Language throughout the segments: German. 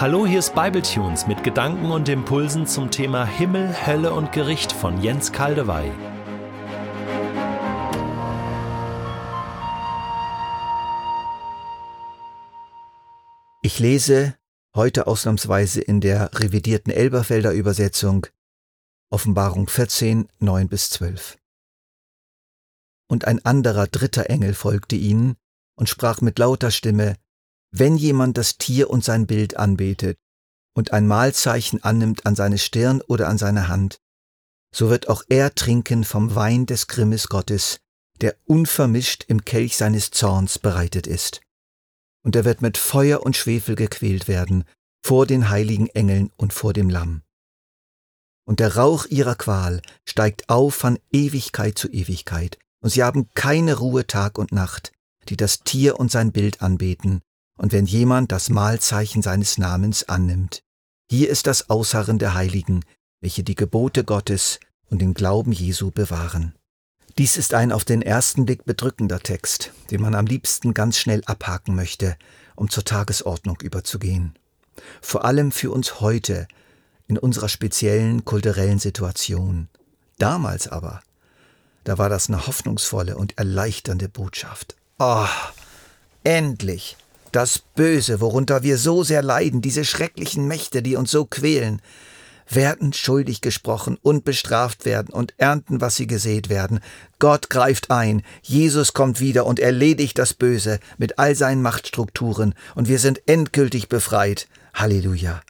Hallo, hier ist Bibletunes mit Gedanken und Impulsen zum Thema Himmel, Hölle und Gericht von Jens Kaldewey. Ich lese heute ausnahmsweise in der revidierten Elberfelder Übersetzung Offenbarung 14, 9 bis 12. Und ein anderer dritter Engel folgte ihnen und sprach mit lauter Stimme, wenn jemand das Tier und sein Bild anbetet und ein Mahlzeichen annimmt an seine Stirn oder an seine Hand, so wird auch er trinken vom Wein des Grimmes Gottes, der unvermischt im Kelch seines Zorns bereitet ist. Und er wird mit Feuer und Schwefel gequält werden vor den heiligen Engeln und vor dem Lamm. Und der Rauch ihrer Qual steigt auf von Ewigkeit zu Ewigkeit, und sie haben keine Ruhe Tag und Nacht, die das Tier und sein Bild anbeten, und wenn jemand das Mahlzeichen seines Namens annimmt. Hier ist das Ausharren der Heiligen, welche die Gebote Gottes und den Glauben Jesu bewahren. Dies ist ein auf den ersten Blick bedrückender Text, den man am liebsten ganz schnell abhaken möchte, um zur Tagesordnung überzugehen. Vor allem für uns heute, in unserer speziellen kulturellen Situation. Damals aber, da war das eine hoffnungsvolle und erleichternde Botschaft. Oh, endlich das Böse, worunter wir so sehr leiden, diese schrecklichen Mächte, die uns so quälen, werden schuldig gesprochen und bestraft werden und ernten, was sie gesät werden. Gott greift ein, Jesus kommt wieder und erledigt das Böse mit all seinen Machtstrukturen, und wir sind endgültig befreit. Halleluja.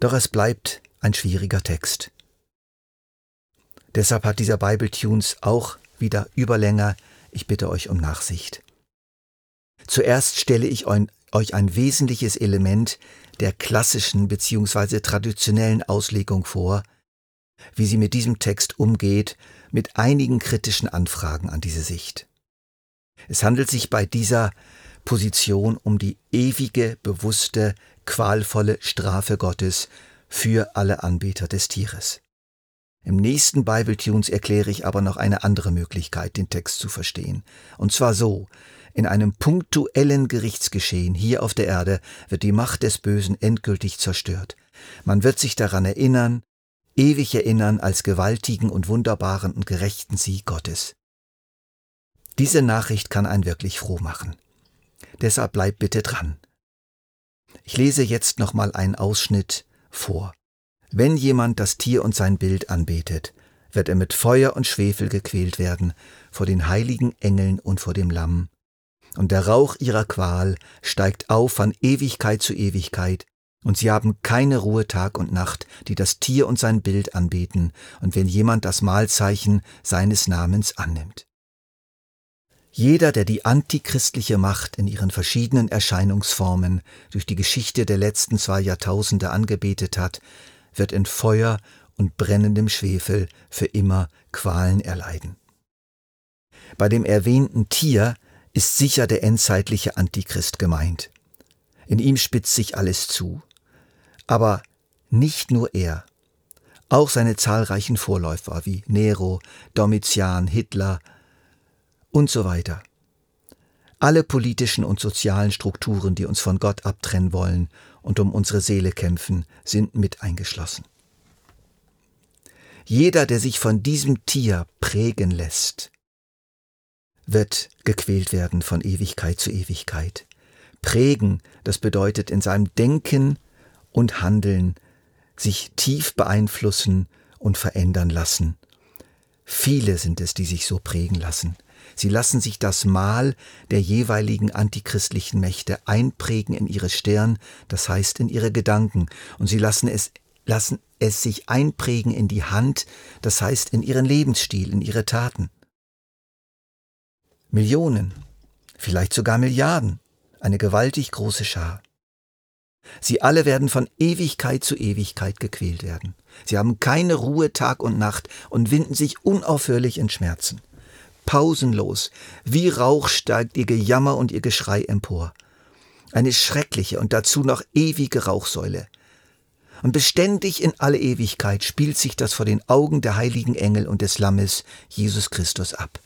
Doch es bleibt ein schwieriger Text. Deshalb hat dieser Bible Tunes auch wieder Überlänger. Ich bitte euch um Nachsicht. Zuerst stelle ich euch ein wesentliches Element der klassischen bzw. traditionellen Auslegung vor, wie sie mit diesem Text umgeht, mit einigen kritischen Anfragen an diese Sicht. Es handelt sich bei dieser Position um die ewige, bewusste, qualvolle Strafe Gottes für alle Anbeter des Tieres. Im nächsten Bible Tunes erkläre ich aber noch eine andere Möglichkeit, den Text zu verstehen. Und zwar so, in einem punktuellen Gerichtsgeschehen hier auf der Erde wird die Macht des Bösen endgültig zerstört. Man wird sich daran erinnern, ewig erinnern als gewaltigen und wunderbaren und gerechten Sieg Gottes. Diese Nachricht kann einen wirklich froh machen. Deshalb bleibt bitte dran. Ich lese jetzt nochmal einen Ausschnitt vor. Wenn jemand das Tier und sein Bild anbetet, wird er mit Feuer und Schwefel gequält werden vor den heiligen Engeln und vor dem Lamm und der Rauch ihrer Qual steigt auf von Ewigkeit zu Ewigkeit, und sie haben keine Ruhe Tag und Nacht, die das Tier und sein Bild anbeten, und wenn jemand das Mahlzeichen seines Namens annimmt. Jeder, der die antichristliche Macht in ihren verschiedenen Erscheinungsformen durch die Geschichte der letzten zwei Jahrtausende angebetet hat, wird in Feuer und brennendem Schwefel für immer Qualen erleiden. Bei dem erwähnten Tier ist sicher der endzeitliche Antichrist gemeint. In ihm spitzt sich alles zu. Aber nicht nur er, auch seine zahlreichen Vorläufer wie Nero, Domitian, Hitler und so weiter. Alle politischen und sozialen Strukturen, die uns von Gott abtrennen wollen und um unsere Seele kämpfen, sind mit eingeschlossen. Jeder, der sich von diesem Tier prägen lässt, wird gequält werden von Ewigkeit zu Ewigkeit. Prägen, das bedeutet in seinem Denken und Handeln sich tief beeinflussen und verändern lassen. Viele sind es, die sich so prägen lassen. Sie lassen sich das Mal der jeweiligen antichristlichen Mächte einprägen in ihre Stirn, das heißt in ihre Gedanken, und sie lassen es, lassen es sich einprägen in die Hand, das heißt in ihren Lebensstil, in ihre Taten. Millionen, vielleicht sogar Milliarden, eine gewaltig große Schar. Sie alle werden von Ewigkeit zu Ewigkeit gequält werden. Sie haben keine Ruhe Tag und Nacht und winden sich unaufhörlich in Schmerzen. Pausenlos, wie Rauch steigt ihr Gejammer und ihr Geschrei empor. Eine schreckliche und dazu noch ewige Rauchsäule. Und beständig in alle Ewigkeit spielt sich das vor den Augen der heiligen Engel und des Lammes Jesus Christus ab.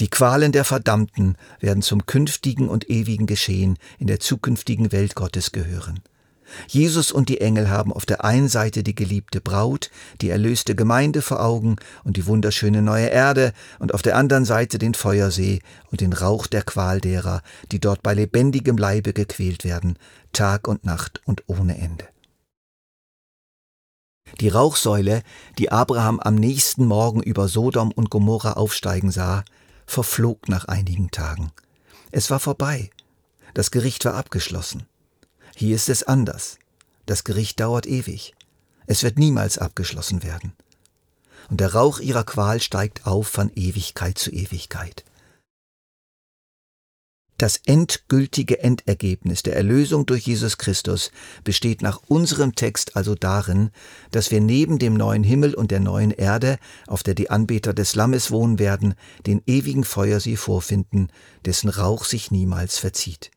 Die Qualen der Verdammten werden zum künftigen und ewigen Geschehen in der zukünftigen Welt Gottes gehören. Jesus und die Engel haben auf der einen Seite die geliebte Braut, die erlöste Gemeinde vor Augen und die wunderschöne neue Erde und auf der anderen Seite den Feuersee und den Rauch der Qual derer, die dort bei lebendigem Leibe gequält werden, Tag und Nacht und ohne Ende. Die Rauchsäule, die Abraham am nächsten Morgen über Sodom und Gomorra aufsteigen sah, verflog nach einigen Tagen. Es war vorbei. Das Gericht war abgeschlossen. Hier ist es anders. Das Gericht dauert ewig. Es wird niemals abgeschlossen werden. Und der Rauch ihrer Qual steigt auf von Ewigkeit zu Ewigkeit. Das endgültige Endergebnis der Erlösung durch Jesus Christus besteht nach unserem Text also darin, dass wir neben dem neuen Himmel und der neuen Erde, auf der die Anbeter des Lammes wohnen werden, den ewigen Feuersee vorfinden, dessen Rauch sich niemals verzieht.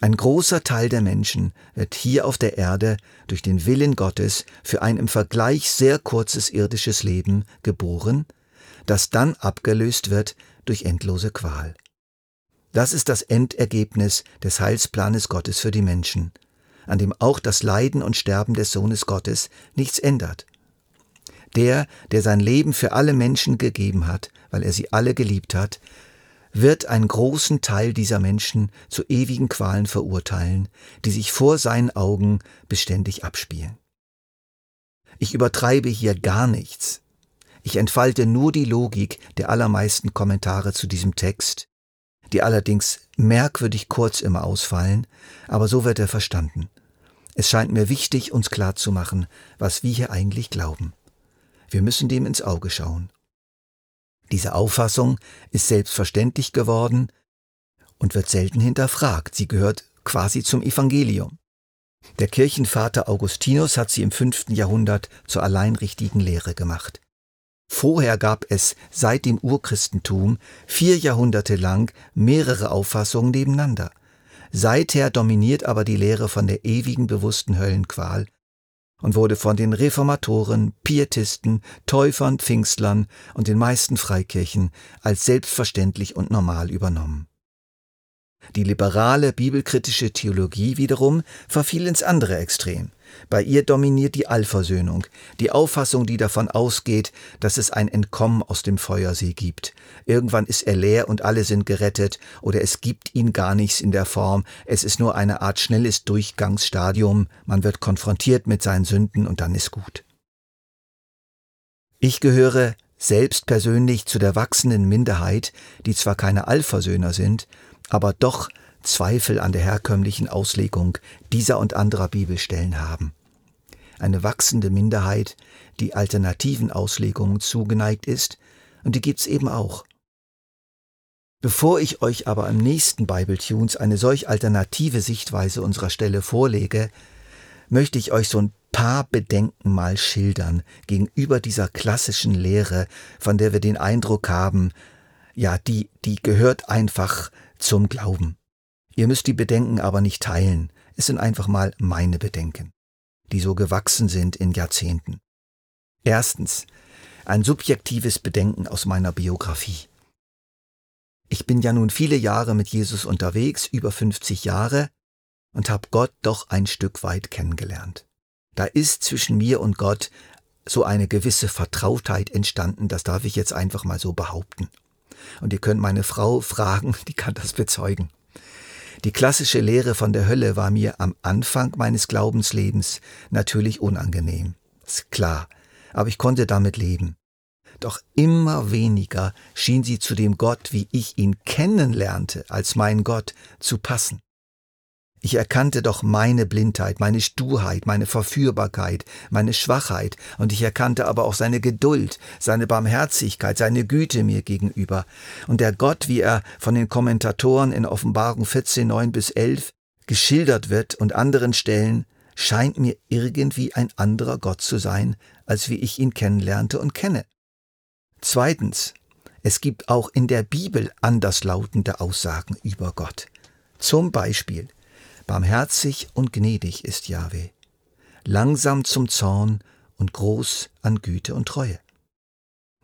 Ein großer Teil der Menschen wird hier auf der Erde durch den Willen Gottes für ein im Vergleich sehr kurzes irdisches Leben geboren, das dann abgelöst wird durch endlose Qual. Das ist das Endergebnis des Heilsplanes Gottes für die Menschen, an dem auch das Leiden und Sterben des Sohnes Gottes nichts ändert. Der, der sein Leben für alle Menschen gegeben hat, weil er sie alle geliebt hat, wird einen großen Teil dieser Menschen zu ewigen Qualen verurteilen, die sich vor seinen Augen beständig abspielen. Ich übertreibe hier gar nichts. Ich entfalte nur die Logik der allermeisten Kommentare zu diesem Text, die allerdings merkwürdig kurz immer ausfallen, aber so wird er verstanden. Es scheint mir wichtig, uns klarzumachen, was wir hier eigentlich glauben. Wir müssen dem ins Auge schauen. Diese Auffassung ist selbstverständlich geworden und wird selten hinterfragt. Sie gehört quasi zum Evangelium. Der Kirchenvater Augustinus hat sie im fünften Jahrhundert zur allein richtigen Lehre gemacht. Vorher gab es seit dem Urchristentum vier Jahrhunderte lang mehrere Auffassungen nebeneinander. Seither dominiert aber die Lehre von der ewigen bewussten Höllenqual und wurde von den Reformatoren, Pietisten, Täufern, Pfingstlern und den meisten Freikirchen als selbstverständlich und normal übernommen. Die liberale bibelkritische Theologie wiederum verfiel ins andere Extrem. Bei ihr dominiert die Allversöhnung, die Auffassung, die davon ausgeht, dass es ein Entkommen aus dem Feuersee gibt. Irgendwann ist er leer und alle sind gerettet, oder es gibt ihn gar nichts in der Form, es ist nur eine Art schnelles Durchgangsstadium, man wird konfrontiert mit seinen Sünden und dann ist gut. Ich gehöre selbst persönlich zu der wachsenden Minderheit, die zwar keine Allversöhner sind, aber doch Zweifel an der herkömmlichen Auslegung dieser und anderer Bibelstellen haben. Eine wachsende Minderheit, die alternativen Auslegungen zugeneigt ist, und die gibt's eben auch. Bevor ich euch aber im nächsten Bible Tunes eine solch alternative Sichtweise unserer Stelle vorlege, möchte ich euch so ein paar Bedenken mal schildern gegenüber dieser klassischen Lehre, von der wir den Eindruck haben, ja, die, die gehört einfach zum Glauben. Ihr müsst die Bedenken aber nicht teilen, es sind einfach mal meine Bedenken, die so gewachsen sind in Jahrzehnten. Erstens, ein subjektives Bedenken aus meiner Biografie. Ich bin ja nun viele Jahre mit Jesus unterwegs, über 50 Jahre, und habe Gott doch ein Stück weit kennengelernt. Da ist zwischen mir und Gott so eine gewisse Vertrautheit entstanden, das darf ich jetzt einfach mal so behaupten. Und ihr könnt meine Frau fragen, die kann das bezeugen. Die klassische Lehre von der Hölle war mir am Anfang meines Glaubenslebens natürlich unangenehm. Ist klar, aber ich konnte damit leben. Doch immer weniger schien sie zu dem Gott, wie ich ihn kennenlernte, als mein Gott, zu passen. Ich erkannte doch meine Blindheit, meine Sturheit, meine Verführbarkeit, meine Schwachheit, und ich erkannte aber auch seine Geduld, seine Barmherzigkeit, seine Güte mir gegenüber. Und der Gott, wie er von den Kommentatoren in Offenbarung 14, 9 bis 11 geschildert wird und anderen Stellen, scheint mir irgendwie ein anderer Gott zu sein, als wie ich ihn kennenlernte und kenne. Zweitens, es gibt auch in der Bibel anderslautende Aussagen über Gott. Zum Beispiel, Barmherzig und gnädig ist Jahwe, langsam zum Zorn und groß an Güte und Treue.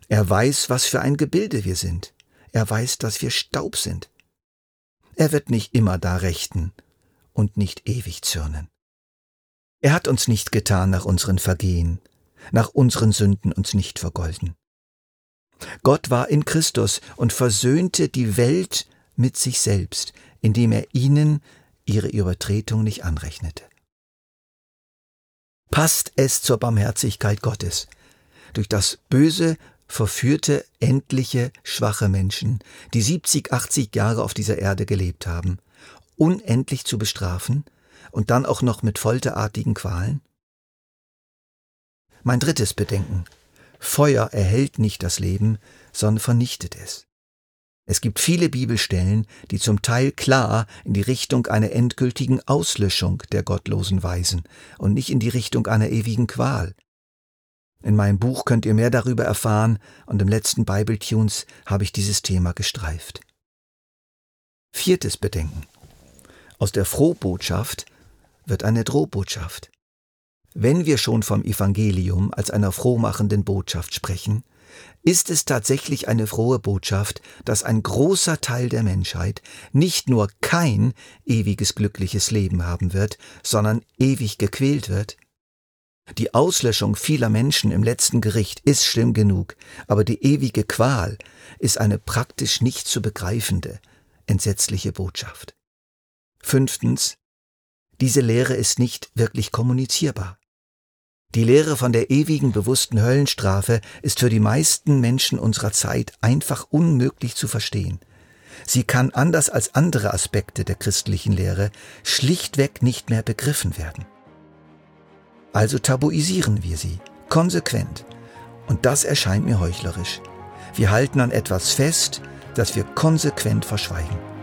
Er weiß, was für ein Gebilde wir sind. Er weiß, dass wir Staub sind. Er wird nicht immer da rechten und nicht ewig zürnen. Er hat uns nicht getan nach unseren Vergehen, nach unseren Sünden uns nicht vergolden. Gott war in Christus und versöhnte die Welt mit sich selbst, indem er ihnen ihre Übertretung nicht anrechnete. Passt es zur Barmherzigkeit Gottes, durch das Böse verführte, endliche, schwache Menschen, die 70, 80 Jahre auf dieser Erde gelebt haben, unendlich zu bestrafen und dann auch noch mit folterartigen Qualen? Mein drittes Bedenken. Feuer erhält nicht das Leben, sondern vernichtet es. Es gibt viele Bibelstellen, die zum Teil klar in die Richtung einer endgültigen Auslöschung der Gottlosen weisen und nicht in die Richtung einer ewigen Qual. In meinem Buch könnt ihr mehr darüber erfahren und im letzten Bible Tunes habe ich dieses Thema gestreift. Viertes Bedenken. Aus der Frohbotschaft wird eine Drohbotschaft. Wenn wir schon vom Evangelium als einer frohmachenden Botschaft sprechen, ist es tatsächlich eine frohe Botschaft, dass ein großer Teil der Menschheit nicht nur kein ewiges glückliches Leben haben wird, sondern ewig gequält wird? Die Auslöschung vieler Menschen im letzten Gericht ist schlimm genug, aber die ewige Qual ist eine praktisch nicht zu begreifende, entsetzliche Botschaft. Fünftens, diese Lehre ist nicht wirklich kommunizierbar. Die Lehre von der ewigen bewussten Höllenstrafe ist für die meisten Menschen unserer Zeit einfach unmöglich zu verstehen. Sie kann anders als andere Aspekte der christlichen Lehre schlichtweg nicht mehr begriffen werden. Also tabuisieren wir sie, konsequent. Und das erscheint mir heuchlerisch. Wir halten an etwas fest, das wir konsequent verschweigen.